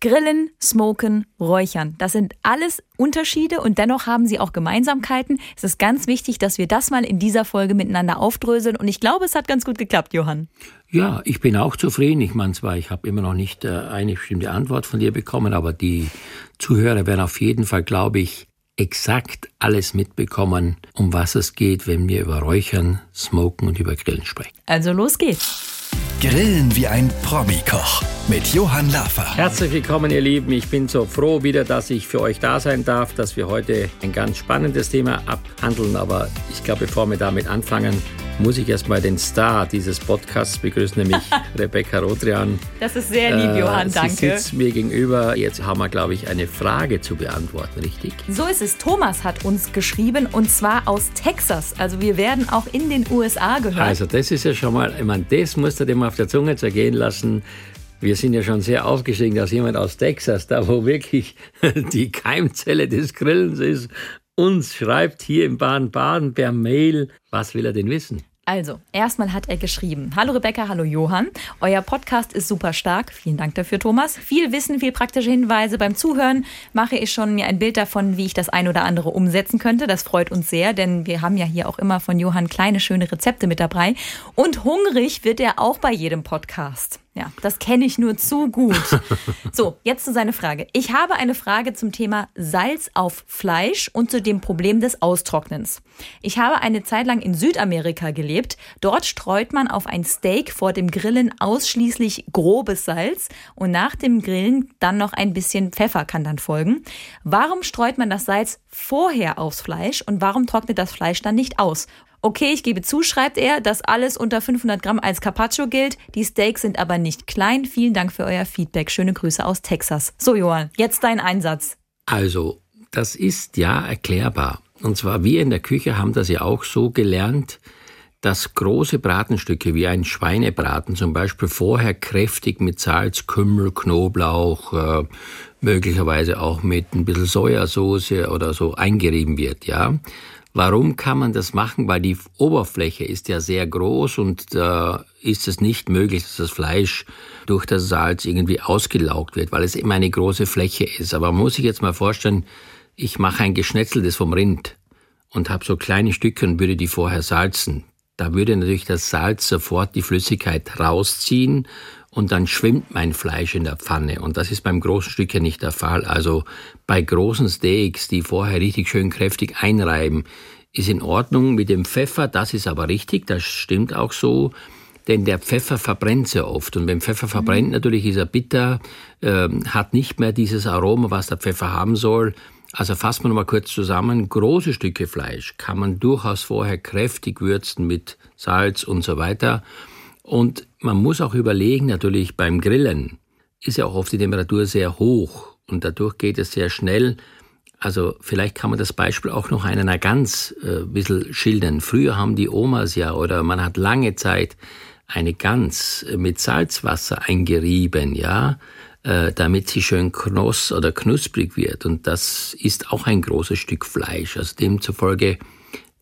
Grillen, Smoken, Räuchern. Das sind alles Unterschiede und dennoch haben sie auch Gemeinsamkeiten. Es ist ganz wichtig, dass wir das mal in dieser Folge miteinander aufdröseln und ich glaube, es hat ganz gut geklappt, Johann. Ja, ich bin auch zufrieden. Ich meine zwar, ich habe immer noch nicht äh, eine bestimmte Antwort von dir bekommen, aber die Zuhörer werden auf jeden Fall, glaube ich, exakt alles mitbekommen, um was es geht, wenn wir über Räuchern, Smoken und über Grillen sprechen. Also los geht's. Grillen wie ein Promi-Koch mit Johann Laffer. Herzlich willkommen, ihr Lieben. Ich bin so froh wieder, dass ich für euch da sein darf, dass wir heute ein ganz spannendes Thema abhandeln. Aber ich glaube, bevor wir damit anfangen, muss ich erstmal den Star dieses Podcasts begrüßen, nämlich Rebecca Rodrian. Das ist sehr lieb, äh, Johann, danke. Sie sitzt mir gegenüber. Jetzt haben wir, glaube ich, eine Frage zu beantworten, richtig? So ist es. Thomas hat uns geschrieben und zwar aus Texas. Also wir werden auch in den USA gehört. Also das ist ja schon mal, ich meine, das musst mal auf der Zunge zergehen lassen. Wir sind ja schon sehr aufgestiegen, dass jemand aus Texas, da wo wirklich die Keimzelle des Grillens ist, uns schreibt hier im Baden-Baden per Mail. Was will er denn wissen? Also, erstmal hat er geschrieben: Hallo Rebecca, hallo Johann. Euer Podcast ist super stark. Vielen Dank dafür, Thomas. Viel Wissen, viel praktische Hinweise beim Zuhören. Mache ich schon mir ein Bild davon, wie ich das ein oder andere umsetzen könnte. Das freut uns sehr, denn wir haben ja hier auch immer von Johann kleine, schöne Rezepte mit dabei. Und hungrig wird er auch bei jedem Podcast. Ja, das kenne ich nur zu gut. So, jetzt zu seiner Frage. Ich habe eine Frage zum Thema Salz auf Fleisch und zu dem Problem des Austrocknens. Ich habe eine Zeit lang in Südamerika gelebt. Dort streut man auf ein Steak vor dem Grillen ausschließlich grobes Salz und nach dem Grillen dann noch ein bisschen Pfeffer kann dann folgen. Warum streut man das Salz vorher aufs Fleisch und warum trocknet das Fleisch dann nicht aus? Okay, ich gebe zu, schreibt er, dass alles unter 500 Gramm als Carpaccio gilt. Die Steaks sind aber nicht klein. Vielen Dank für euer Feedback. Schöne Grüße aus Texas. So, Johann, jetzt dein Einsatz. Also, das ist ja erklärbar. Und zwar wir in der Küche haben das ja auch so gelernt, dass große Bratenstücke wie ein Schweinebraten zum Beispiel vorher kräftig mit Salz, Kümmel, Knoblauch, äh, möglicherweise auch mit ein bisschen Sojasauce oder so eingerieben wird, ja. Warum kann man das machen? Weil die Oberfläche ist ja sehr groß und da ist es nicht möglich, dass das Fleisch durch das Salz irgendwie ausgelaugt wird, weil es immer eine große Fläche ist. Aber man muss sich jetzt mal vorstellen, ich mache ein geschnetzeltes vom Rind und habe so kleine Stücke und würde die vorher salzen. Da würde natürlich das Salz sofort die Flüssigkeit rausziehen und dann schwimmt mein Fleisch in der Pfanne. Und das ist beim großen Stück ja nicht der Fall. Also bei großen Steaks, die vorher richtig schön kräftig einreiben, ist in Ordnung mit dem Pfeffer. Das ist aber richtig, das stimmt auch so. Denn der Pfeffer verbrennt sehr oft. Und wenn Pfeffer verbrennt, mhm. natürlich ist er bitter, äh, hat nicht mehr dieses Aroma, was der Pfeffer haben soll. Also fassen wir nochmal kurz zusammen. Große Stücke Fleisch kann man durchaus vorher kräftig würzen mit Salz und so weiter. Und man muss auch überlegen, natürlich beim Grillen ist ja auch oft die Temperatur sehr hoch und dadurch geht es sehr schnell. Also vielleicht kann man das Beispiel auch noch einer Gans äh, ein bisschen schildern. Früher haben die Omas ja oder man hat lange Zeit eine Gans mit Salzwasser eingerieben, ja, äh, damit sie schön knoss oder knusprig wird. Und das ist auch ein großes Stück Fleisch. Also demzufolge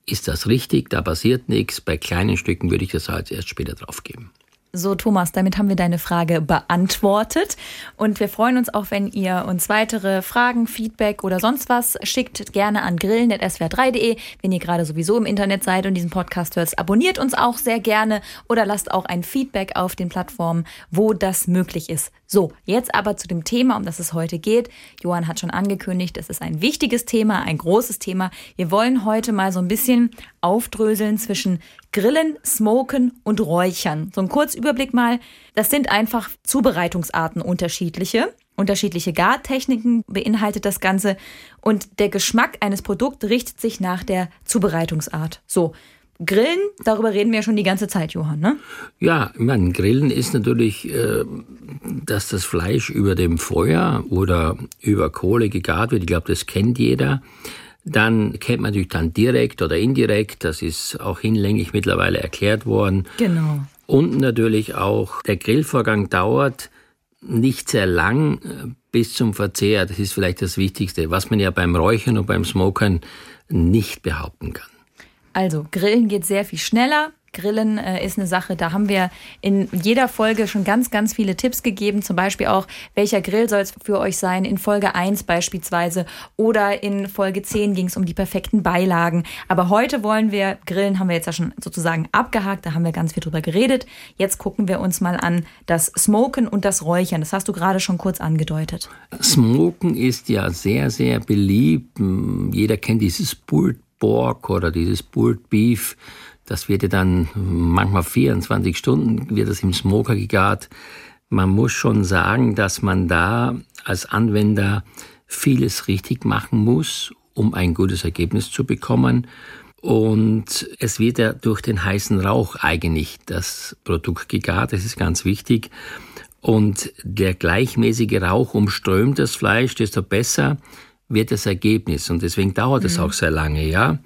ist das richtig, da passiert nichts. Bei kleinen Stücken würde ich das Salz erst später draufgeben. So, Thomas, damit haben wir deine Frage beantwortet. Und wir freuen uns auch, wenn ihr uns weitere Fragen, Feedback oder sonst was schickt. Gerne an grillen.swr3.de. Wenn ihr gerade sowieso im Internet seid und diesen Podcast hört, abonniert uns auch sehr gerne oder lasst auch ein Feedback auf den Plattformen, wo das möglich ist. So, jetzt aber zu dem Thema, um das es heute geht. Johann hat schon angekündigt, es ist ein wichtiges Thema, ein großes Thema. Wir wollen heute mal so ein bisschen aufdröseln zwischen Grillen, Smoken und Räuchern. So ein Kurzüberblick mal. Das sind einfach Zubereitungsarten unterschiedliche. Unterschiedliche Gartechniken beinhaltet das Ganze und der Geschmack eines Produkts richtet sich nach der Zubereitungsart. So, Grillen, darüber reden wir ja schon die ganze Zeit, Johann, ne? Ja, ich meine, Grillen ist natürlich, äh, dass das Fleisch über dem Feuer oder über Kohle gegart wird. Ich glaube, das kennt jeder. Dann kennt man natürlich dann direkt oder indirekt. Das ist auch hinlänglich mittlerweile erklärt worden. Genau. Und natürlich auch, der Grillvorgang dauert nicht sehr lang äh, bis zum Verzehr. Das ist vielleicht das Wichtigste, was man ja beim Räuchern und beim Smokern nicht behaupten kann. Also, Grillen geht sehr viel schneller. Grillen äh, ist eine Sache, da haben wir in jeder Folge schon ganz, ganz viele Tipps gegeben. Zum Beispiel auch, welcher Grill soll es für euch sein? In Folge 1 beispielsweise oder in Folge 10 ging es um die perfekten Beilagen. Aber heute wollen wir, Grillen haben wir jetzt ja schon sozusagen abgehakt, da haben wir ganz viel drüber geredet. Jetzt gucken wir uns mal an das Smoken und das Räuchern. Das hast du gerade schon kurz angedeutet. Smoken ist ja sehr, sehr beliebt. Jeder kennt dieses Pulled Pork oder dieses Pulled Beef. Das wird ja dann manchmal 24 Stunden, wird das im Smoker gegart. Man muss schon sagen, dass man da als Anwender vieles richtig machen muss, um ein gutes Ergebnis zu bekommen. Und es wird ja durch den heißen Rauch eigentlich das Produkt gegart, das ist ganz wichtig. Und der gleichmäßige Rauch umströmt das Fleisch, desto besser wird das Ergebnis. Und deswegen dauert es mhm. auch sehr lange, ja.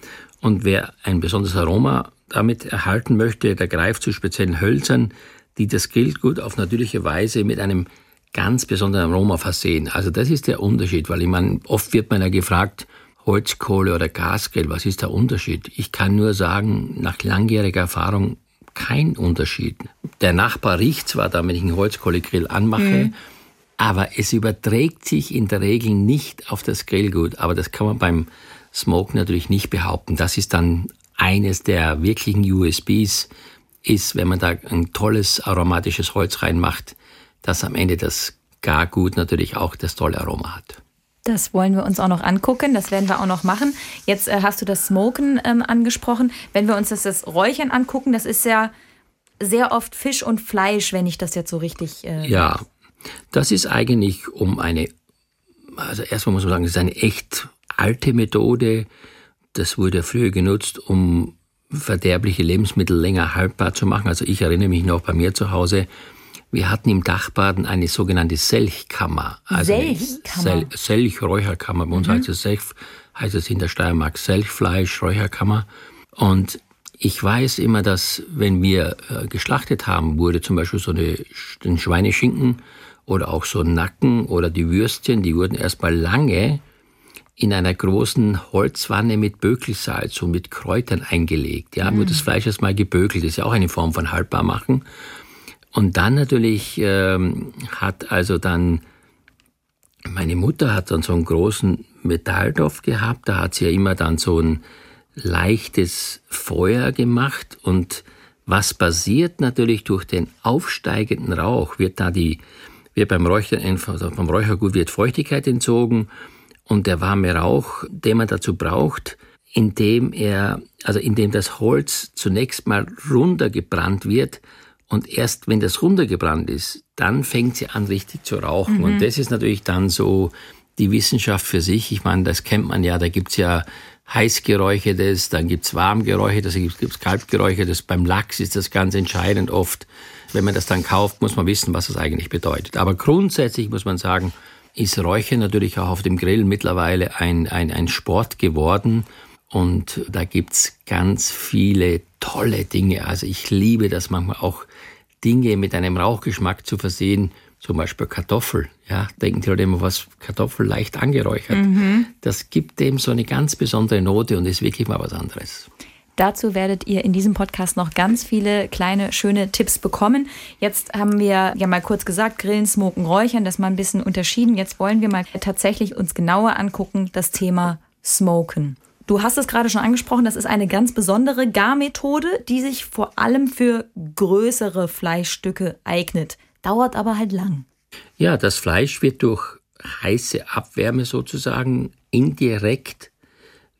Und wer ein besonderes Aroma damit erhalten möchte, der greift zu speziellen Hölzern, die das Grillgut auf natürliche Weise mit einem ganz besonderen Aroma versehen. Also das ist der Unterschied, weil ich meine, oft wird man ja gefragt, Holzkohle oder Gasgrill, was ist der Unterschied? Ich kann nur sagen, nach langjähriger Erfahrung kein Unterschied. Der Nachbar riecht zwar da, wenn ich einen Holzkohlegrill anmache, mhm. aber es überträgt sich in der Regel nicht auf das Grillgut. Aber das kann man beim Smoke natürlich nicht behaupten. Das ist dann eines der wirklichen USBs ist, wenn man da ein tolles aromatisches Holz reinmacht, dass am Ende das Gargut natürlich auch das tolle Aroma hat. Das wollen wir uns auch noch angucken. Das werden wir auch noch machen. Jetzt äh, hast du das Smoken ähm, angesprochen. Wenn wir uns das, das Räuchern angucken, das ist ja sehr oft Fisch und Fleisch, wenn ich das jetzt so richtig. Äh ja, das ist eigentlich um eine. Also erstmal muss man sagen, es ist eine echt alte Methode. Das wurde früher genutzt, um verderbliche Lebensmittel länger haltbar zu machen. Also ich erinnere mich noch bei mir zu Hause, wir hatten im Dachbaden eine sogenannte Selchkammer. Also Selchkammer? Sel Selch-Räucherkammer. Bei uns mhm. heißt es Selch, heißt es in der Steiermark Selchfleisch, Räucherkammer. Und ich weiß immer, dass wenn wir äh, geschlachtet haben, wurde zum Beispiel so eine, ein Schweineschinken oder auch so ein Nacken oder die Würstchen, die wurden erstmal lange in einer großen Holzwanne mit Bökelsalz und mit Kräutern eingelegt. Ja, mm. wird das Fleisch erstmal gebökelt. Das ist ja auch eine Form von haltbar machen. Und dann natürlich ähm, hat also dann meine Mutter hat dann so einen großen Metalldorf gehabt. Da hat sie ja immer dann so ein leichtes Feuer gemacht und was passiert natürlich durch den aufsteigenden Rauch, wird da die, wird beim Räuchern, also vom Räuchergut wird Feuchtigkeit entzogen und der warme Rauch, den man dazu braucht, indem er, also indem das Holz zunächst mal runtergebrannt wird und erst wenn das runtergebrannt ist, dann fängt sie an richtig zu rauchen. Mhm. Und das ist natürlich dann so die Wissenschaft für sich. Ich meine, das kennt man ja, da gibt's ja heißgeräuchertes, dann gibt's warmgeräuchertes, dann gibt's kaltgeräuchertes. Beim Lachs ist das ganz entscheidend oft. Wenn man das dann kauft, muss man wissen, was das eigentlich bedeutet. Aber grundsätzlich muss man sagen, ist Räuchern natürlich auch auf dem Grill mittlerweile ein, ein, ein Sport geworden. Und da gibt's ganz viele tolle Dinge. Also ich liebe das manchmal auch Dinge mit einem Rauchgeschmack zu versehen. Zum Beispiel Kartoffel. Ja, denken die Leute immer, was Kartoffel leicht angeräuchert. Mhm. Das gibt dem so eine ganz besondere Note und ist wirklich mal was anderes. Dazu werdet ihr in diesem Podcast noch ganz viele kleine, schöne Tipps bekommen. Jetzt haben wir ja mal kurz gesagt, Grillen, Smoken, Räuchern, das mal ein bisschen unterschieden. Jetzt wollen wir mal tatsächlich uns genauer angucken, das Thema Smoken. Du hast es gerade schon angesprochen, das ist eine ganz besondere Garmethode, die sich vor allem für größere Fleischstücke eignet. Dauert aber halt lang. Ja, das Fleisch wird durch heiße Abwärme sozusagen indirekt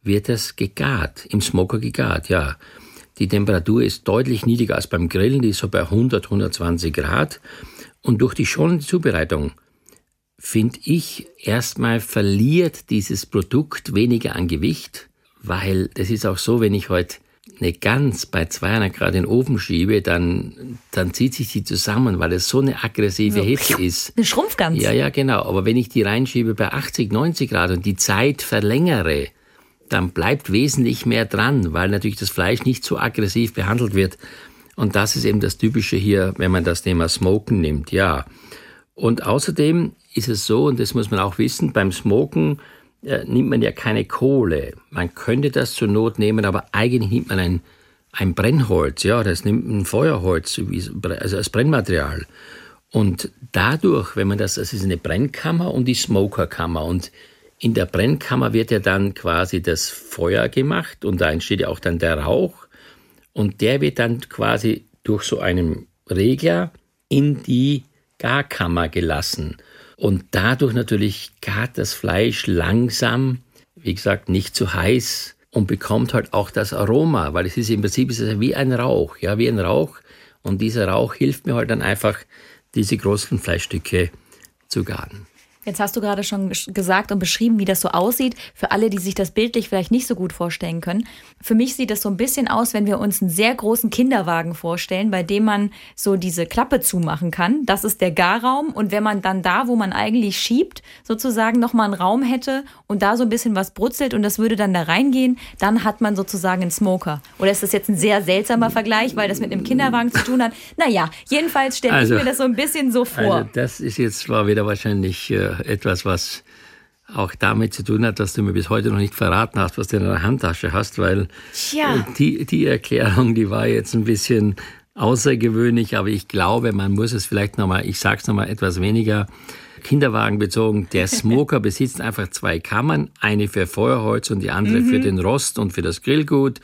wird das gegart, im Smoker gegart, ja. Die Temperatur ist deutlich niedriger als beim Grillen, die ist so bei 100, 120 Grad. Und durch die schonende Zubereitung, finde ich, erstmal verliert dieses Produkt weniger an Gewicht, weil das ist auch so, wenn ich heute eine Gans bei 200 Grad in den Ofen schiebe, dann, dann zieht sich die zusammen, weil es so eine aggressive so, Hitze ist. Eine Schrumpfgans. Ja, ja, genau. Aber wenn ich die reinschiebe bei 80, 90 Grad und die Zeit verlängere, dann bleibt wesentlich mehr dran, weil natürlich das Fleisch nicht so aggressiv behandelt wird. Und das ist eben das Typische hier, wenn man das Thema Smoken nimmt, ja. Und außerdem ist es so, und das muss man auch wissen, beim Smoken äh, nimmt man ja keine Kohle. Man könnte das zur Not nehmen, aber eigentlich nimmt man ein, ein Brennholz, ja, das nimmt ein Feuerholz also als Brennmaterial. Und dadurch, wenn man das, das ist eine Brennkammer und die Smokerkammer. Und in der Brennkammer wird ja dann quasi das Feuer gemacht und da entsteht ja auch dann der Rauch. Und der wird dann quasi durch so einen Regler in die Garkammer gelassen. Und dadurch natürlich gart das Fleisch langsam, wie gesagt, nicht zu heiß und bekommt halt auch das Aroma, weil es ist im Prinzip ist es wie ein Rauch, ja, wie ein Rauch. Und dieser Rauch hilft mir halt dann einfach, diese großen Fleischstücke zu garen. Jetzt hast du gerade schon gesagt und beschrieben, wie das so aussieht. Für alle, die sich das bildlich vielleicht nicht so gut vorstellen können. Für mich sieht das so ein bisschen aus, wenn wir uns einen sehr großen Kinderwagen vorstellen, bei dem man so diese Klappe zumachen kann. Das ist der Garraum. Und wenn man dann da, wo man eigentlich schiebt, sozusagen nochmal einen Raum hätte und da so ein bisschen was brutzelt und das würde dann da reingehen, dann hat man sozusagen einen Smoker. Oder ist das jetzt ein sehr seltsamer Vergleich, weil das mit einem Kinderwagen zu tun hat? Naja, jedenfalls stelle also, ich mir das so ein bisschen so vor. Also das ist jetzt zwar wieder wahrscheinlich äh, etwas, was auch damit zu tun hat, dass du mir bis heute noch nicht verraten hast, was du in deiner Handtasche hast, weil Tja. die, die Erklärung, die war jetzt ein bisschen außergewöhnlich, aber ich glaube, man muss es vielleicht nochmal, ich sag's nochmal etwas weniger Kinderwagen bezogen. Der Smoker besitzt einfach zwei Kammern, eine für Feuerholz und die andere mhm. für den Rost und für das Grillgut.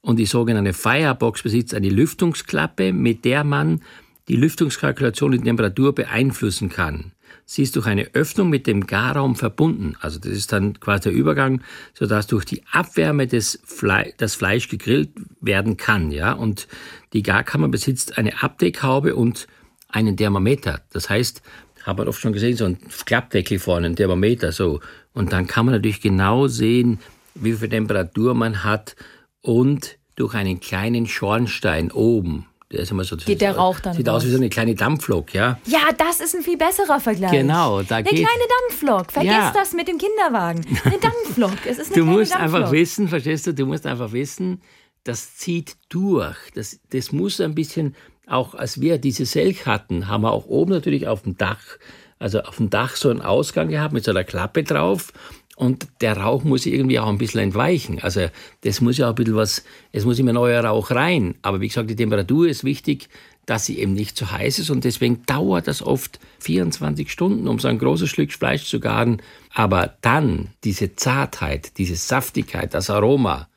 Und die sogenannte Firebox besitzt eine Lüftungsklappe, mit der man die Lüftungskalkulation in Temperatur beeinflussen kann. Sie ist durch eine Öffnung mit dem Garraum verbunden. Also das ist dann quasi der Übergang, sodass durch die Abwärme des Fle das Fleisch gegrillt werden kann. Ja? Und die Garkammer besitzt eine Abdeckhaube und einen Thermometer. Das heißt, hat man oft schon gesehen, so ein Klappdeckel vorne, ein Thermometer so. Und dann kann man natürlich genau sehen, wie viel Temperatur man hat und durch einen kleinen Schornstein oben der ist immer so. Geht der Rauch dann? Sieht raus. aus wie so eine kleine Dampflok, ja? Ja, das ist ein viel besserer Vergleich. Genau, da Eine geht. kleine Dampflok. Vergiss ja. das mit dem Kinderwagen. Eine Dampflok. Es ist eine du musst Dampflok. einfach wissen, verstehst du? Du musst einfach wissen, das zieht durch. Das, das muss ein bisschen, auch als wir diese Selk hatten, haben wir auch oben natürlich auf dem Dach, also auf dem Dach so einen Ausgang gehabt mit so einer Klappe drauf und der Rauch muss irgendwie auch ein bisschen entweichen. Also das muss ja auch ein bisschen was, es muss immer neuer Rauch rein. Aber wie gesagt, die Temperatur ist wichtig, dass sie eben nicht zu heiß ist und deswegen dauert das oft 24 Stunden, um so ein großes Stück Fleisch zu garen. Aber dann diese Zartheit, diese Saftigkeit, das Aroma,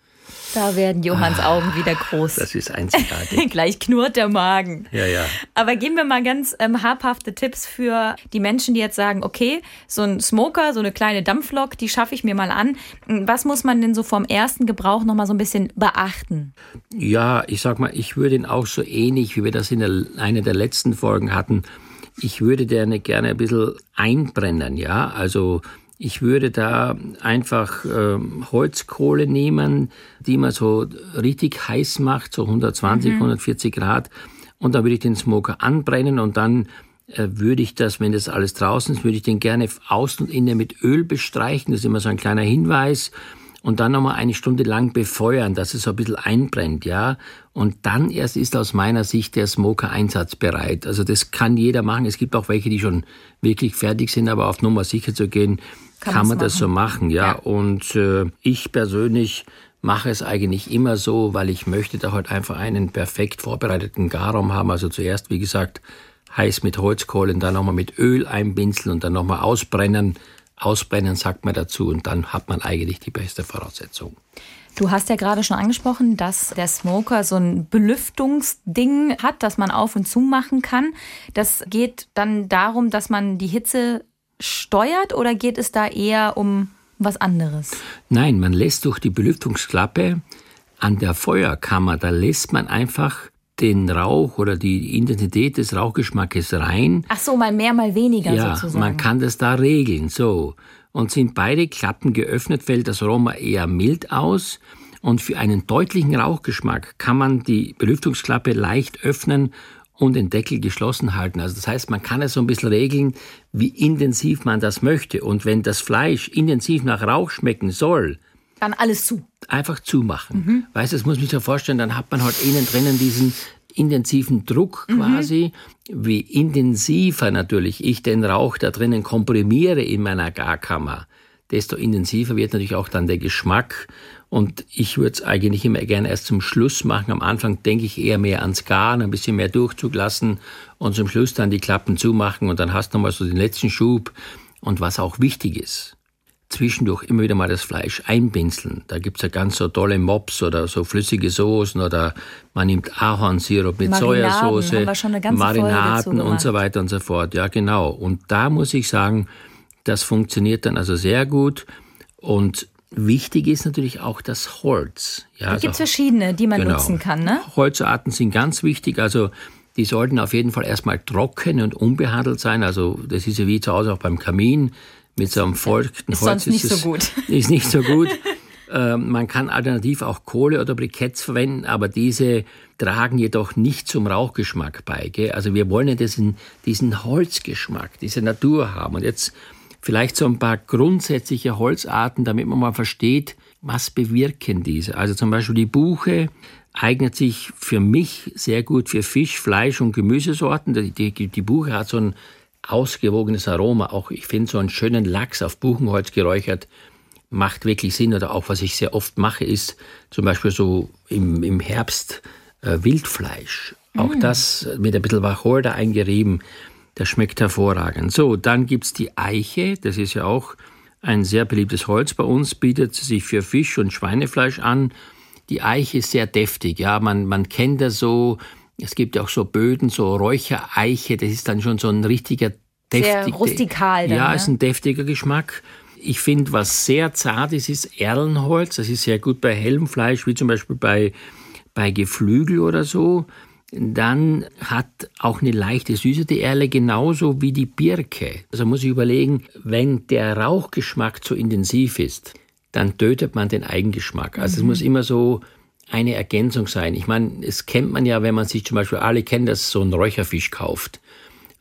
da werden Johanns ah, Augen wieder groß. Das ist einzigartig. Gleich knurrt der Magen. Ja, ja. Aber geben wir mal ganz ähm, habhafte Tipps für die Menschen, die jetzt sagen, okay, so ein Smoker, so eine kleine Dampflok, die schaffe ich mir mal an. Was muss man denn so vom ersten Gebrauch noch mal so ein bisschen beachten? Ja, ich sag mal, ich würde ihn auch so ähnlich, wie wir das in der, einer der letzten Folgen hatten, ich würde den gerne ein bisschen einbrennen, ja, also ich würde da einfach äh, Holzkohle nehmen, die man so richtig heiß macht, so 120, mhm. 140 Grad. Und dann würde ich den Smoker anbrennen und dann äh, würde ich das, wenn das alles draußen ist, würde ich den gerne außen und innen mit Öl bestreichen. Das ist immer so ein kleiner Hinweis und dann nochmal eine Stunde lang befeuern, dass es so ein bisschen einbrennt, ja. Und dann erst ist aus meiner Sicht der Smoker einsatzbereit. Also das kann jeder machen. Es gibt auch welche, die schon wirklich fertig sind, aber auf Nummer sicher zu gehen, kann, kann man das so machen, ja. ja. Und äh, ich persönlich mache es eigentlich immer so, weil ich möchte da halt einfach einen perfekt vorbereiteten Garraum haben. Also zuerst, wie gesagt, heiß mit Holzkohlen, dann nochmal mit Öl einbinzeln und dann nochmal ausbrennen. Ausbrennen sagt man dazu und dann hat man eigentlich die beste Voraussetzung. Du hast ja gerade schon angesprochen, dass der Smoker so ein Belüftungsding hat, das man auf und zu machen kann. Das geht dann darum, dass man die Hitze steuert oder geht es da eher um was anderes? Nein, man lässt durch die Belüftungsklappe an der Feuerkammer, da lässt man einfach den Rauch oder die Intensität des Rauchgeschmackes rein. Ach so, mal mehr, mal weniger ja, sozusagen. man kann das da regeln, so. Und sind beide Klappen geöffnet, fällt das Aroma eher mild aus. Und für einen deutlichen Rauchgeschmack kann man die Belüftungsklappe leicht öffnen und den Deckel geschlossen halten. Also das heißt, man kann es so ein bisschen regeln, wie intensiv man das möchte. Und wenn das Fleisch intensiv nach Rauch schmecken soll, dann alles zu. Einfach zumachen. Mhm. Weißt du, das muss man sich so vorstellen, dann hat man halt innen drinnen diesen intensiven Druck mhm. quasi, mhm. wie intensiver natürlich ich den Rauch da drinnen komprimiere in meiner Garkammer, desto intensiver wird natürlich auch dann der Geschmack Und ich würde es eigentlich immer gerne erst zum Schluss machen. Am Anfang denke ich eher mehr ans Garen, ein bisschen mehr Durchzug lassen und zum Schluss dann die Klappen zumachen und dann hast du nochmal so den letzten Schub. Und was auch wichtig ist, zwischendurch immer wieder mal das Fleisch einbinzeln. Da gibt's ja ganz so tolle Mops oder so flüssige Soßen oder man nimmt Ahornsirup mit Marinaden, Sojasauce, Marinaden und so weiter und so fort. Ja, genau. Und da muss ich sagen, das funktioniert dann also sehr gut. Und wichtig ist natürlich auch das Holz. Ja, da also, gibt's verschiedene, die man genau. nutzen kann, ne? Holzarten sind ganz wichtig. Also die sollten auf jeden Fall erstmal trocken und unbehandelt sein. Also das ist ja wie zu Hause auch beim Kamin mit so einem feuchten ist Holz. Sonst nicht ist so gut. Ist nicht so gut. Ähm, man kann alternativ auch Kohle oder Briketts verwenden, aber diese tragen jedoch nicht zum Rauchgeschmack bei. Gell? Also wir wollen ja diesen, diesen Holzgeschmack, diese Natur haben. Und jetzt vielleicht so ein paar grundsätzliche Holzarten, damit man mal versteht, was bewirken diese. Also zum Beispiel die Buche eignet sich für mich sehr gut für Fisch, Fleisch und Gemüsesorten. Die, die, die Buche hat so ein ausgewogenes Aroma. Auch ich finde so einen schönen Lachs auf Buchenholz geräuchert macht wirklich Sinn. Oder auch was ich sehr oft mache, ist zum Beispiel so im, im Herbst äh, Wildfleisch. Auch mm. das mit ein bisschen Wacholder eingerieben. Das schmeckt hervorragend. So, dann gibt's die Eiche. Das ist ja auch ein sehr beliebtes Holz bei uns, bietet sich für Fisch und Schweinefleisch an. Die Eiche ist sehr deftig. Ja, man, man kennt das so es gibt ja auch so Böden, so Räuchereiche, das ist dann schon so ein richtiger deftiger. Sehr rustikal. Dann, ja, ne? ist ein deftiger Geschmack. Ich finde, was sehr zart ist, ist Erlenholz. Das ist sehr gut bei hellem Fleisch, wie zum Beispiel bei, bei Geflügel oder so. Dann hat auch eine leichte Süße die Erle, genauso wie die Birke. Also muss ich überlegen, wenn der Rauchgeschmack zu intensiv ist, dann tötet man den Eigengeschmack. Also mhm. es muss immer so eine Ergänzung sein. Ich meine, es kennt man ja, wenn man sich zum Beispiel, alle kennen das, so einen Räucherfisch kauft.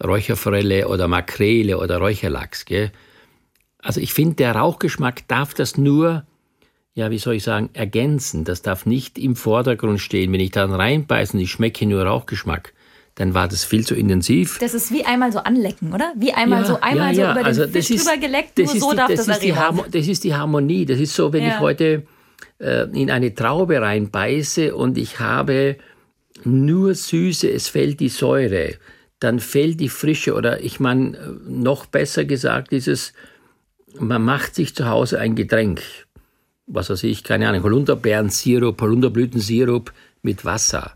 Räucherforelle oder Makrele oder Räucherlachs, gell? Also ich finde, der Rauchgeschmack darf das nur, ja, wie soll ich sagen, ergänzen. Das darf nicht im Vordergrund stehen. Wenn ich dann reinbeiße und ich schmecke nur Rauchgeschmack, dann war das viel zu intensiv. Das ist wie einmal so anlecken, oder? Wie einmal ja, so einmal ja, ja. so über also den Fisch ist, drüber geleckt, nur so die, darf das, das, das Das ist die Harmonie. Das ist so, wenn ich heute äh, in eine Traube reinbeiße und ich habe nur Süße, es fällt die Säure, dann fällt die Frische oder ich meine, noch besser gesagt ist es, man macht sich zu Hause ein Getränk, was weiß ich, keine Ahnung, Holunderbeerensirup, Holunderblütensirup mit Wasser.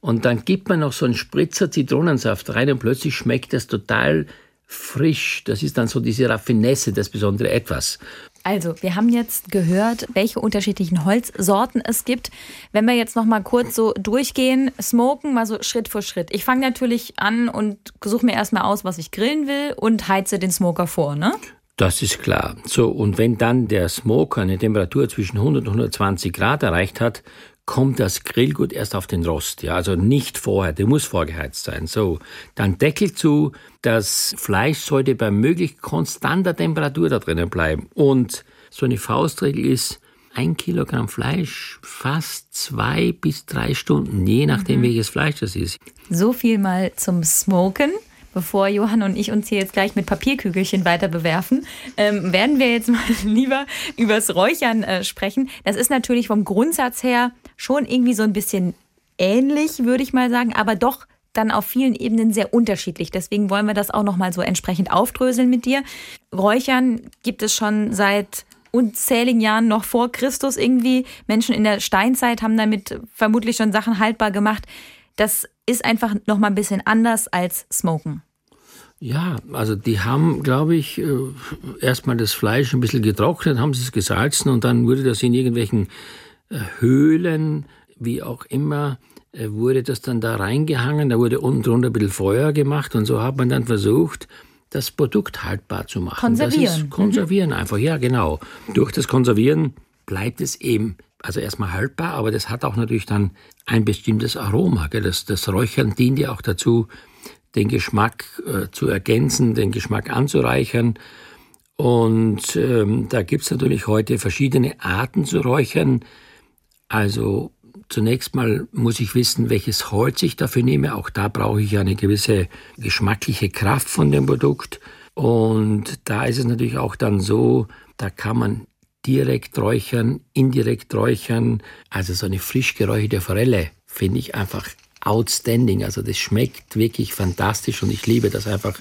Und dann gibt man noch so einen Spritzer Zitronensaft rein und plötzlich schmeckt das total frisch. Das ist dann so diese Raffinesse, das besondere Etwas. Also, wir haben jetzt gehört, welche unterschiedlichen Holzsorten es gibt. Wenn wir jetzt noch mal kurz so durchgehen, smoken mal so Schritt für Schritt. Ich fange natürlich an und suche mir erstmal aus, was ich grillen will und heize den Smoker vor, ne? Das ist klar. So, und wenn dann der Smoker eine Temperatur zwischen 100 und 120 Grad erreicht hat, kommt das Grillgut erst auf den Rost. Ja, also nicht vorher, der muss vorgeheizt sein. So, dann Deckel zu. Das Fleisch sollte bei möglichst konstanter Temperatur da drinnen bleiben. Und so eine Faustregel ist, ein Kilogramm Fleisch fast zwei bis drei Stunden, je nachdem mhm. welches Fleisch das ist. So viel mal zum Smoken bevor Johann und ich uns hier jetzt gleich mit Papierkügelchen weiter bewerfen, ähm, werden wir jetzt mal lieber übers Räuchern äh, sprechen. Das ist natürlich vom Grundsatz her schon irgendwie so ein bisschen ähnlich, würde ich mal sagen, aber doch dann auf vielen Ebenen sehr unterschiedlich. Deswegen wollen wir das auch noch mal so entsprechend aufdröseln mit dir. Räuchern gibt es schon seit unzähligen Jahren noch vor Christus irgendwie. Menschen in der Steinzeit haben damit vermutlich schon Sachen haltbar gemacht. Das ist einfach noch mal ein bisschen anders als Smoken. Ja, also die haben, glaube ich, äh, erstmal das Fleisch ein bisschen getrocknet, haben es gesalzen und dann wurde das in irgendwelchen äh, Höhlen, wie auch immer, äh, wurde das dann da reingehangen, da wurde unten drunter ein bisschen Feuer gemacht und so hat man dann versucht, das Produkt haltbar zu machen. Konservieren. Das ist konservieren mhm. einfach, ja genau. Durch das Konservieren bleibt es eben also erstmal haltbar, aber das hat auch natürlich dann ein bestimmtes Aroma. Gell? Das, das Räuchern dient ja auch dazu, den Geschmack äh, zu ergänzen, den Geschmack anzureichern. Und ähm, da gibt's natürlich heute verschiedene Arten zu räuchern. Also zunächst mal muss ich wissen, welches Holz ich dafür nehme. Auch da brauche ich eine gewisse geschmackliche Kraft von dem Produkt. Und da ist es natürlich auch dann so, da kann man direkt räuchern, indirekt räuchern. Also so eine frisch geräucherte Forelle finde ich einfach outstanding. Also das schmeckt wirklich fantastisch und ich liebe das einfach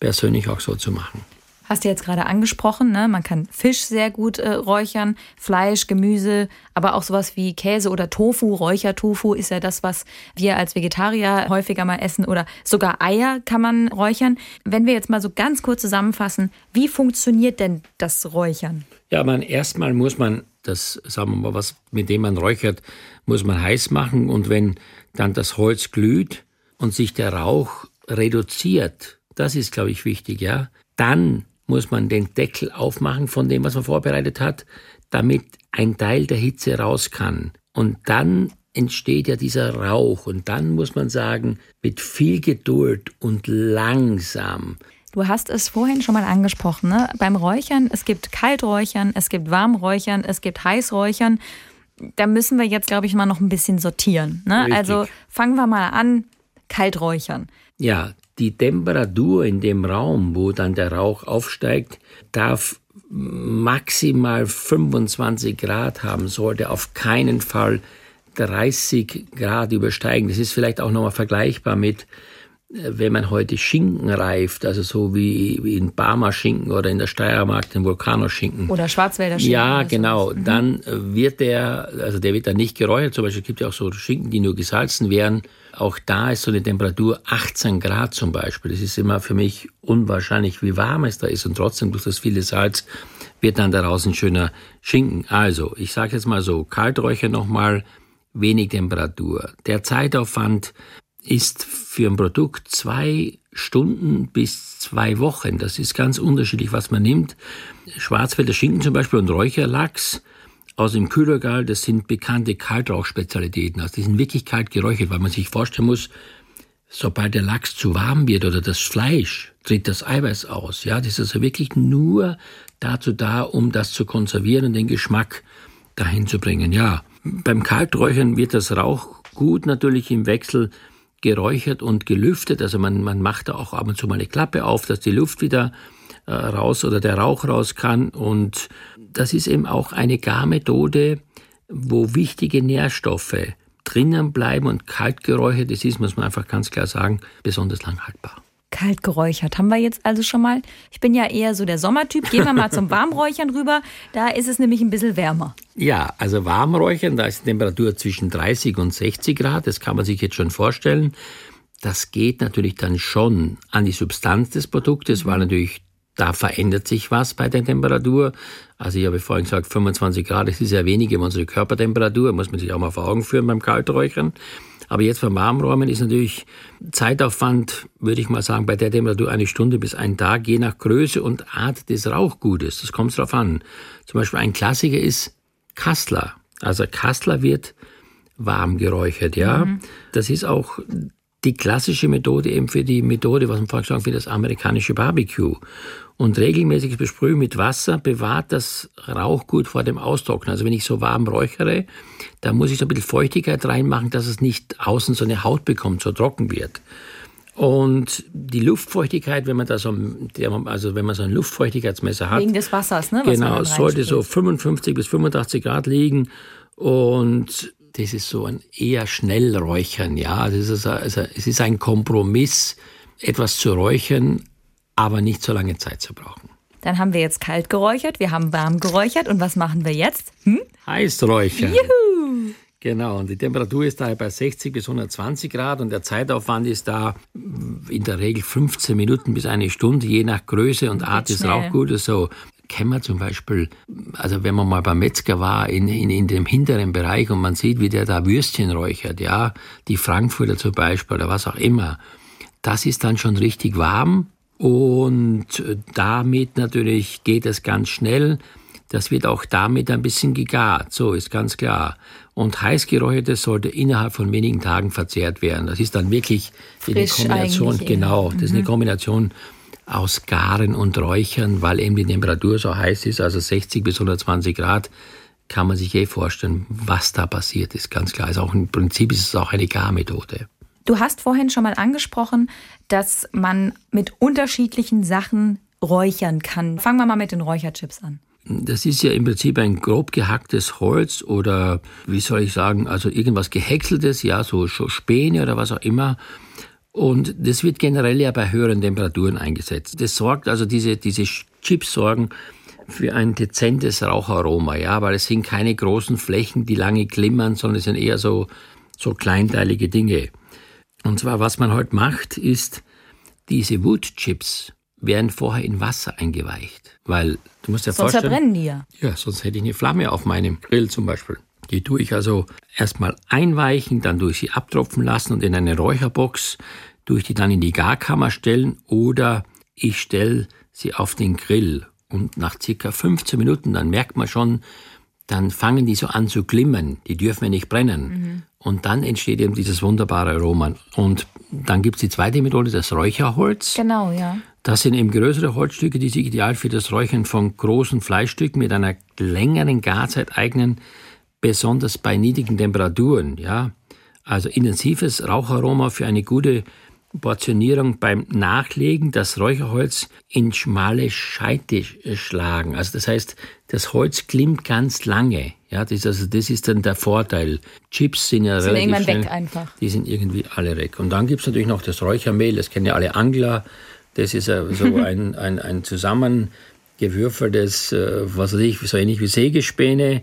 persönlich auch so zu machen. Hast du jetzt gerade angesprochen, ne? man kann Fisch sehr gut äh, räuchern, Fleisch, Gemüse, aber auch sowas wie Käse oder Tofu, Räuchertofu ist ja das, was wir als Vegetarier häufiger mal essen oder sogar Eier kann man räuchern. Wenn wir jetzt mal so ganz kurz zusammenfassen, wie funktioniert denn das Räuchern? Ja, man erstmal muss man das, sagen wir mal, was mit dem man räuchert, muss man heiß machen und wenn dann das Holz glüht und sich der Rauch reduziert, das ist, glaube ich, wichtig, ja, dann muss man den Deckel aufmachen von dem, was man vorbereitet hat, damit ein Teil der Hitze raus kann. Und dann entsteht ja dieser Rauch. Und dann muss man sagen, mit viel Geduld und langsam. Du hast es vorhin schon mal angesprochen, ne? beim Räuchern, es gibt Kalträuchern, es gibt Warmräuchern, es gibt Heißräuchern. Da müssen wir jetzt, glaube ich, mal noch ein bisschen sortieren. Ne? Also fangen wir mal an, Kalträuchern. Ja, die Temperatur in dem Raum, wo dann der Rauch aufsteigt, darf maximal 25 Grad haben, sollte auf keinen Fall 30 Grad übersteigen. Das ist vielleicht auch nochmal vergleichbar mit, wenn man heute Schinken reift, also so wie in Barmer Schinken oder in der Steiermark den Vulkanoschinken. Oder Schwarzwälder Schinken. Ja, genau. Mhm. Dann wird der, also der wird dann nicht geräuchert. Zum Beispiel gibt es ja auch so Schinken, die nur gesalzen werden. Auch da ist so eine Temperatur 18 Grad zum Beispiel. Das ist immer für mich unwahrscheinlich, wie warm es da ist. Und trotzdem durch das viele Salz wird dann daraus ein schöner Schinken. Also, ich sage jetzt mal so, Kalträucher nochmal, wenig Temperatur. Der Zeitaufwand ist für ein Produkt zwei Stunden bis zwei Wochen. Das ist ganz unterschiedlich, was man nimmt. Schwarzwälder Schinken zum Beispiel und Räucherlachs aus dem Kühlregal, das sind bekannte Kaltrauchspezialitäten. Also die sind wirklich kalt geräuchert, weil man sich vorstellen muss, sobald der Lachs zu warm wird oder das Fleisch, tritt das Eiweiß aus. Ja, das ist also wirklich nur dazu da, um das zu konservieren und den Geschmack dahin zu bringen. Ja, beim Kalträuchern wird das Rauchgut natürlich im Wechsel geräuchert und gelüftet. Also man, man macht da auch ab und zu mal eine Klappe auf, dass die Luft wieder äh, raus oder der Rauch raus kann. Und das ist eben auch eine Garmethode, wo wichtige Nährstoffe drinnen bleiben und kalt geräuchert, das ist, muss man einfach ganz klar sagen, besonders lang haltbar. Kalt geräuchert haben wir jetzt also schon mal. Ich bin ja eher so der Sommertyp. Gehen wir mal zum Warmräuchern rüber. Da ist es nämlich ein bisschen wärmer. Ja, also Warmräuchern, da ist die Temperatur zwischen 30 und 60 Grad. Das kann man sich jetzt schon vorstellen. Das geht natürlich dann schon an die Substanz des Produktes, weil natürlich da verändert sich was bei der Temperatur. Also ich habe vorhin gesagt, 25 Grad, das ist ja weniger unsere Körpertemperatur, muss man sich auch mal vor Augen führen beim Kalträuchern. Aber jetzt beim Warmräumen ist natürlich Zeitaufwand, würde ich mal sagen, bei der Temperatur eine Stunde bis ein Tag, je nach Größe und Art des Rauchgutes. Das kommt drauf an. Zum Beispiel ein Klassiker ist Kassler. Also Kassler wird warm geräuchert, ja. Mhm. Das ist auch die klassische Methode eben für die Methode, was man vorhin gesagt für das amerikanische Barbecue. Und regelmäßiges Besprühen mit Wasser bewahrt das Rauchgut vor dem Austrocknen. Also wenn ich so warm räuchere, da muss ich so ein bisschen Feuchtigkeit reinmachen, dass es nicht außen so eine Haut bekommt, so trocken wird. Und die Luftfeuchtigkeit, wenn man da so, also wenn man so ein Luftfeuchtigkeitsmesser hat. Wegen des Wassers, ne? Genau, sollte so 55 bis 85 Grad liegen. Und das ist so ein eher Schnellräuchern, ja. Also es, ist, also es ist ein Kompromiss, etwas zu räuchern, aber nicht so lange Zeit zu brauchen. Dann haben wir jetzt kalt geräuchert, wir haben warm geräuchert und was machen wir jetzt? Hm? Heiß räuchern. Juhu! Genau, und die Temperatur ist da bei 60 bis 120 Grad und der Zeitaufwand ist da in der Regel 15 Minuten bis eine Stunde, je nach Größe und Art des Rauchgutes. So kennen wir zum Beispiel, also wenn man mal beim Metzger war, in, in, in dem hinteren Bereich und man sieht, wie der da Würstchen räuchert, ja, die Frankfurter zum Beispiel oder was auch immer, das ist dann schon richtig warm und damit natürlich geht es ganz schnell. Das wird auch damit ein bisschen gegart, so ist ganz klar. Und heißgeräuchertes sollte innerhalb von wenigen Tagen verzehrt werden. Das ist dann wirklich Frisch eine Kombination, genau, das ist eine mhm. Kombination aus Garen und Räuchern, weil eben die Temperatur so heiß ist, also 60 bis 120 Grad, kann man sich eh vorstellen, was da passiert ist. Ganz klar. Also auch im Prinzip ist es auch eine Garmethode. Du hast vorhin schon mal angesprochen, dass man mit unterschiedlichen Sachen räuchern kann. Fangen wir mal mit den Räucherchips an. Das ist ja im Prinzip ein grob gehacktes Holz oder wie soll ich sagen, also irgendwas gehäckseltes, ja, so, so Späne oder was auch immer. Und das wird generell ja bei höheren Temperaturen eingesetzt. Das sorgt, also diese, diese Chips sorgen für ein dezentes Raucharoma, ja, weil es sind keine großen Flächen, die lange glimmern, sondern es sind eher so, so kleinteilige Dinge. Und zwar, was man heute macht, ist, diese Woodchips werden vorher in Wasser eingeweicht. Weil, du musst dir sonst vorstellen. verbrennen die ja. Ja, sonst hätte ich eine Flamme auf meinem Grill zum Beispiel. Die tue ich also erstmal einweichen, dann tue ich sie abtropfen lassen und in eine Räucherbox tue ich die dann in die Garkammer stellen oder ich stelle sie auf den Grill. Und nach circa 15 Minuten, dann merkt man schon, dann fangen die so an zu glimmen. Die dürfen ja nicht brennen. Mhm. Und dann entsteht eben dieses wunderbare Aroma. Und dann gibt es die zweite Methode, das Räucherholz. Genau, ja. Das sind eben größere Holzstücke, die sich ideal für das Räuchern von großen Fleischstücken mit einer längeren Garzeit eignen, besonders bei niedrigen Temperaturen. Ja, also intensives Raucharoma für eine gute Portionierung beim Nachlegen das Räucherholz in schmale Scheite schlagen. Also das heißt, das Holz glimmt ganz lange. Ja, das, also das ist dann der Vorteil. Chips sind ja sind relativ irgendwann schnell, weg einfach. Die sind irgendwie alle weg. Und dann gibt's natürlich noch das Räuchermehl, das kennen ja alle Angler. Das ist ja so ein, ein, ein zusammengewürfeltes, äh, was weiß ich, so ähnlich wie Sägespäne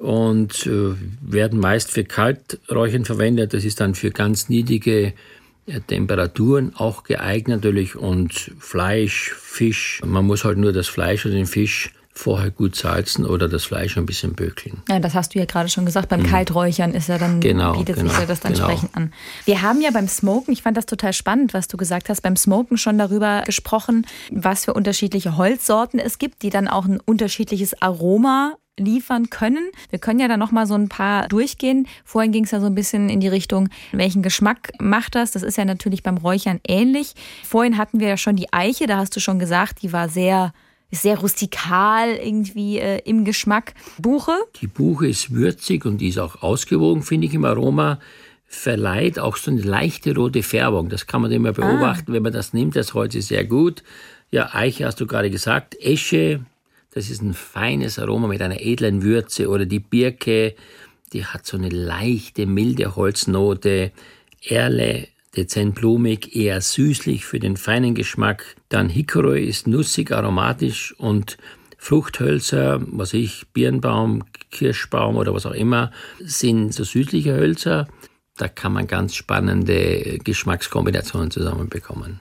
und äh, werden meist für Kalträuchern verwendet. Das ist dann für ganz niedrige Temperaturen auch geeignet natürlich und Fleisch, Fisch. Man muss halt nur das Fleisch oder den Fisch vorher gut salzen oder das Fleisch ein bisschen bökeln. Ja, das hast du ja gerade schon gesagt. Beim Kalträuchern ist ja dann, Genau, bietet genau, sich ja das dann genau. entsprechend an. Wir haben ja beim Smoken, ich fand das total spannend, was du gesagt hast, beim Smoken schon darüber gesprochen, was für unterschiedliche Holzsorten es gibt, die dann auch ein unterschiedliches Aroma liefern können. Wir können ja da noch mal so ein paar durchgehen. Vorhin ging es ja so ein bisschen in die Richtung, welchen Geschmack macht das? Das ist ja natürlich beim Räuchern ähnlich. Vorhin hatten wir ja schon die Eiche, da hast du schon gesagt, die war sehr sehr rustikal irgendwie äh, im Geschmack. Buche, Die Buche ist würzig und die ist auch ausgewogen, finde ich, im Aroma. Verleiht auch so eine leichte rote Färbung. Das kann man immer beobachten, wenn man das nimmt. Das Holz ist sehr gut. Ja, Eiche hast du gerade gesagt. Esche, das ist ein feines Aroma mit einer edlen Würze. Oder die Birke, die hat so eine leichte, milde Holznote. Erle, dezent blumig, eher süßlich für den feinen Geschmack. Dann Hickory ist nussig, aromatisch und Fruchthölzer, was ich, Birnbaum, Kirschbaum oder was auch immer, sind so süßliche Hölzer. Da kann man ganz spannende Geschmackskombinationen zusammenbekommen.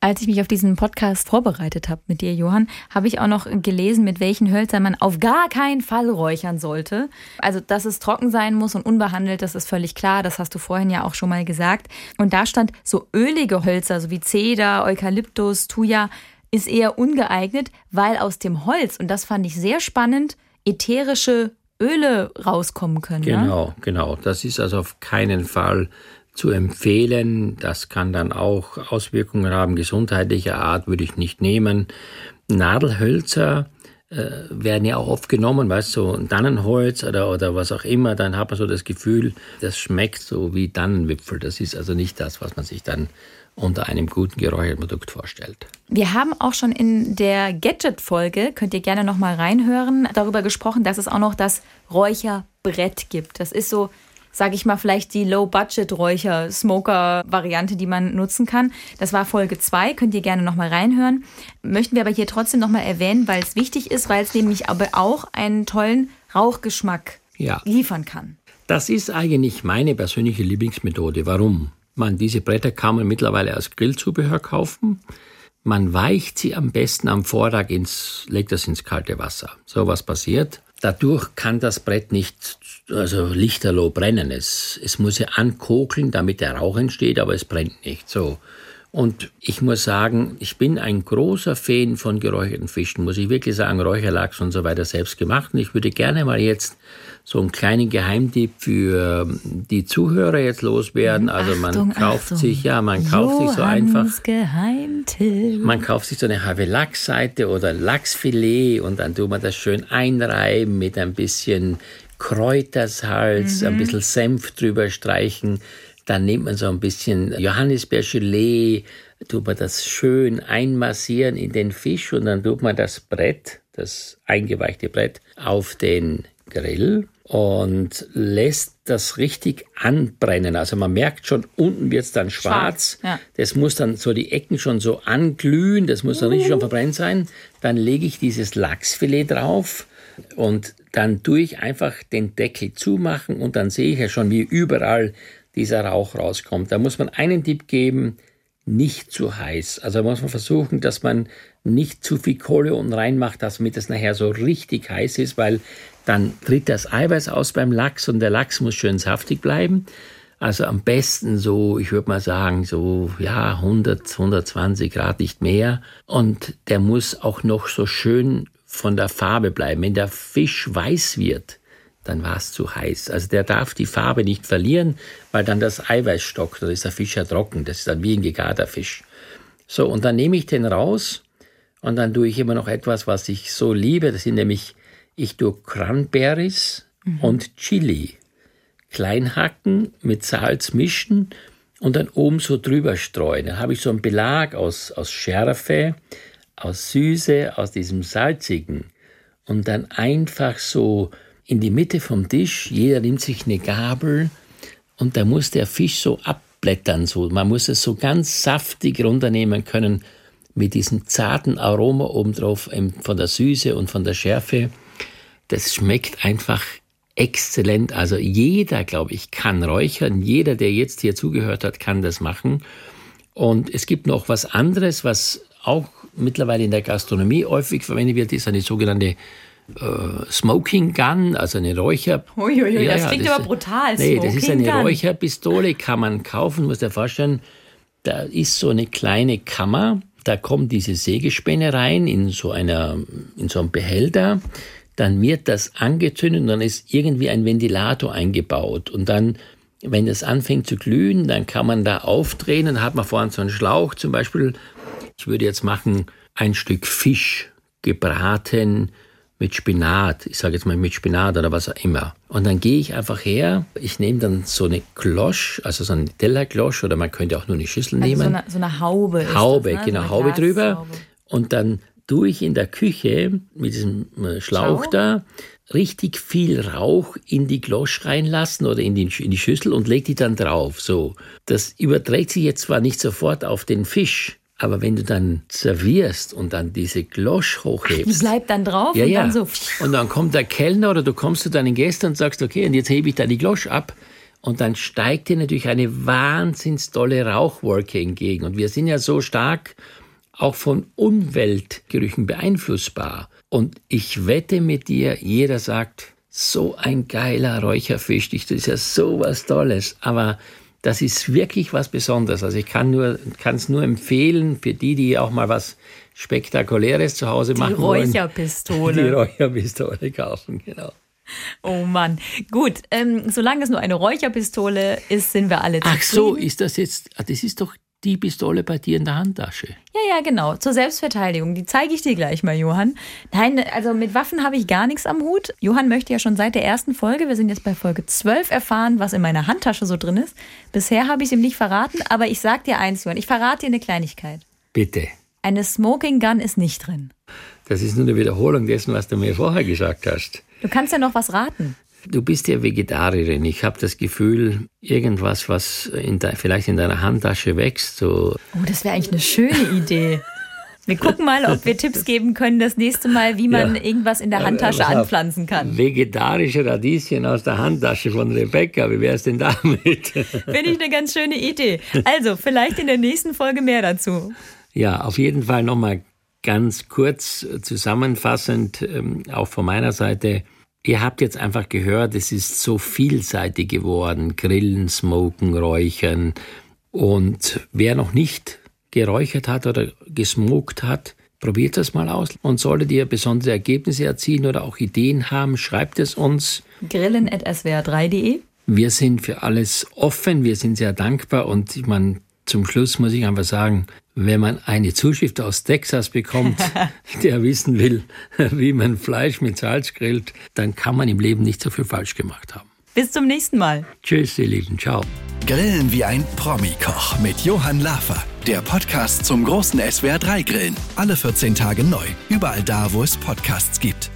Als ich mich auf diesen Podcast vorbereitet habe mit dir, Johann, habe ich auch noch gelesen, mit welchen Hölzern man auf gar keinen Fall räuchern sollte. Also, dass es trocken sein muss und unbehandelt, das ist völlig klar. Das hast du vorhin ja auch schon mal gesagt. Und da stand so ölige Hölzer, so wie Zeder, Eukalyptus, Thuja, ist eher ungeeignet, weil aus dem Holz, und das fand ich sehr spannend, ätherische Öle rauskommen können. Ne? Genau, genau. Das ist also auf keinen Fall zu empfehlen. Das kann dann auch Auswirkungen haben, gesundheitlicher Art würde ich nicht nehmen. Nadelhölzer äh, werden ja auch oft genommen, weißt du, so ein Tannenholz oder, oder was auch immer, dann hat man so das Gefühl, das schmeckt so wie Tannenwipfel. Das ist also nicht das, was man sich dann unter einem guten Geräucherprodukt vorstellt. Wir haben auch schon in der Gadget-Folge, könnt ihr gerne noch mal reinhören, darüber gesprochen, dass es auch noch das Räucherbrett gibt. Das ist so, sage ich mal, vielleicht die Low-Budget-Räucher-Smoker-Variante, die man nutzen kann. Das war Folge 2, könnt ihr gerne noch mal reinhören. Möchten wir aber hier trotzdem noch mal erwähnen, weil es wichtig ist, weil es nämlich aber auch einen tollen Rauchgeschmack Ja. liefern kann. Das ist eigentlich meine persönliche Lieblingsmethode. Warum? Man, diese Bretter kann man mittlerweile als Grillzubehör kaufen. Man weicht sie am besten am Vortag ins, legt das ins kalte Wasser. So was passiert. Dadurch kann das Brett nicht, also lichterloh brennen. Es, es muss ja ankokeln, damit der Rauch entsteht, aber es brennt nicht. So. Und ich muss sagen, ich bin ein großer Fan von geräucherten Fischen, muss ich wirklich sagen, Räucherlachs und so weiter selbst gemacht. Und ich würde gerne mal jetzt so einen kleinen Geheimtipp für die Zuhörer jetzt loswerden. Also man Achtung, kauft Achtung. sich, ja, man kauft sich so einfach Geheimtipp. man kauft sich so eine Havelachsseite oder Lachsfilet und dann tut man das schön einreiben mit ein bisschen Kräutersalz, ein bisschen Senf drüber streichen. Dann nimmt man so ein bisschen Johannisbeergelee, tut man das schön einmassieren in den Fisch und dann tut man das Brett, das eingeweichte Brett, auf den Grill und lässt das richtig anbrennen. Also man merkt schon, unten wird es dann schwarz. schwarz ja. Das muss dann so die Ecken schon so anglühen, das muss dann richtig schon verbrennt sein. Dann lege ich dieses Lachsfilet drauf und dann tue ich einfach den Deckel zumachen und dann sehe ich ja schon, wie überall dieser Rauch rauskommt. Da muss man einen Tipp geben, nicht zu heiß. Also muss man versuchen, dass man nicht zu viel Kohle unten reinmacht, damit es nachher so richtig heiß ist, weil dann tritt das Eiweiß aus beim Lachs und der Lachs muss schön saftig bleiben. Also am besten so, ich würde mal sagen, so, ja, 100, 120 Grad, nicht mehr. Und der muss auch noch so schön von der Farbe bleiben. Wenn der Fisch weiß wird, dann war es zu heiß. Also der darf die Farbe nicht verlieren, weil dann das Eiweiß stockt. Dann ist der Fisch ja trocken. Das ist dann wie ein gegarter Fisch. So, und dann nehme ich den raus und dann tue ich immer noch etwas, was ich so liebe. Das sind nämlich, ich tue Cranberries mhm. und Chili. Klein hacken, mit Salz mischen und dann oben so drüber streuen. Dann habe ich so einen Belag aus, aus Schärfe, aus Süße, aus diesem Salzigen. Und dann einfach so in die Mitte vom Tisch. Jeder nimmt sich eine Gabel und da muss der Fisch so abblättern. So. Man muss es so ganz saftig runternehmen können mit diesem zarten Aroma obendrauf von der Süße und von der Schärfe. Das schmeckt einfach exzellent. Also jeder, glaube ich, kann räuchern. Jeder, der jetzt hier zugehört hat, kann das machen. Und es gibt noch was anderes, was auch mittlerweile in der Gastronomie häufig verwendet wird, ist eine sogenannte äh, Smoking Gun, also eine Räucher. Uiuiui, ja, das klingt das, aber brutal. Nee, Smoking das ist eine Gun. Räucherpistole, kann man kaufen, muss dir vorstellen. Da ist so eine kleine Kammer, da kommt diese Sägespäne rein in so einer, in so einem Behälter. Dann wird das angezündet und dann ist irgendwie ein Ventilator eingebaut. Und dann, wenn das anfängt zu glühen, dann kann man da aufdrehen. Dann hat man vorne so einen Schlauch zum Beispiel. Ich würde jetzt machen ein Stück Fisch gebraten mit Spinat, ich sage jetzt mal mit Spinat oder was auch immer. Und dann gehe ich einfach her, ich nehme dann so eine Klosch, also so eine Tellerklosch oder man könnte auch nur eine Schüssel also nehmen. So eine, so eine Haube. Haube, das, ne? genau, so Haube drüber. Und dann tue ich in der Küche mit diesem äh, Schlauch Schau. da richtig viel Rauch in die Klosch reinlassen oder in die, in die Schüssel und lege die dann drauf. So, das überträgt sich jetzt zwar nicht sofort auf den Fisch, aber wenn du dann servierst und dann diese Glosch hochhebst. Die bleibt dann drauf ja, und ja. dann so. Und dann kommt der Kellner oder du kommst zu deinen Gästen und sagst, okay, und jetzt hebe ich da die Glosch ab. Und dann steigt dir natürlich eine wahnsinns tolle Rauchwolke entgegen. Und wir sind ja so stark auch von Umweltgerüchen beeinflussbar. Und ich wette mit dir, jeder sagt, so ein geiler Räucherfisch, das ist ja so was Tolles. Aber das ist wirklich was Besonderes. Also ich kann nur, kann es nur empfehlen für die, die auch mal was Spektakuläres zu Hause die machen wollen. Die Räucherpistole. Die Räucherpistole kaufen, genau. Oh Mann. Gut, ähm, solange es nur eine Räucherpistole ist, sind wir alle zufrieden. Ach so, ist das jetzt, ah, das ist doch die Pistole bei dir in der Handtasche. Ja, ja, genau. Zur Selbstverteidigung. Die zeige ich dir gleich mal, Johann. Nein, also mit Waffen habe ich gar nichts am Hut. Johann möchte ja schon seit der ersten Folge, wir sind jetzt bei Folge 12, erfahren, was in meiner Handtasche so drin ist. Bisher habe ich es ihm nicht verraten, aber ich sag dir eins, Johann. Ich verrate dir eine Kleinigkeit. Bitte. Eine Smoking Gun ist nicht drin. Das ist nur eine Wiederholung dessen, was du mir vorher gesagt hast. Du kannst ja noch was raten. Du bist ja Vegetarierin. Ich habe das Gefühl, irgendwas, was in de, vielleicht in deiner Handtasche wächst. So. Oh, das wäre eigentlich eine schöne Idee. Wir gucken mal, ob wir Tipps geben können das nächste Mal, wie man ja. irgendwas in der Handtasche anpflanzen kann. Vegetarische Radieschen aus der Handtasche von Rebecca, wie wäre es denn damit? Finde ich eine ganz schöne Idee. Also, vielleicht in der nächsten Folge mehr dazu. Ja, auf jeden Fall nochmal ganz kurz zusammenfassend, ähm, auch von meiner Seite. Ihr habt jetzt einfach gehört, es ist so vielseitig geworden. Grillen, Smoken, Räuchern. Und wer noch nicht geräuchert hat oder gesmokt hat, probiert das mal aus. Und solltet ihr besondere Ergebnisse erzielen oder auch Ideen haben, schreibt es uns. grillen.swr3.de Wir sind für alles offen, wir sind sehr dankbar und ich meine, zum Schluss muss ich einfach sagen, wenn man eine Zuschrift aus Texas bekommt, der wissen will, wie man Fleisch mit Salz grillt, dann kann man im Leben nicht so viel falsch gemacht haben. Bis zum nächsten Mal. Tschüss, ihr Lieben. Ciao. Grillen wie ein Promi-Koch mit Johann Lafer. Der Podcast zum großen SWR3 Grillen. Alle 14 Tage neu. Überall da, wo es Podcasts gibt.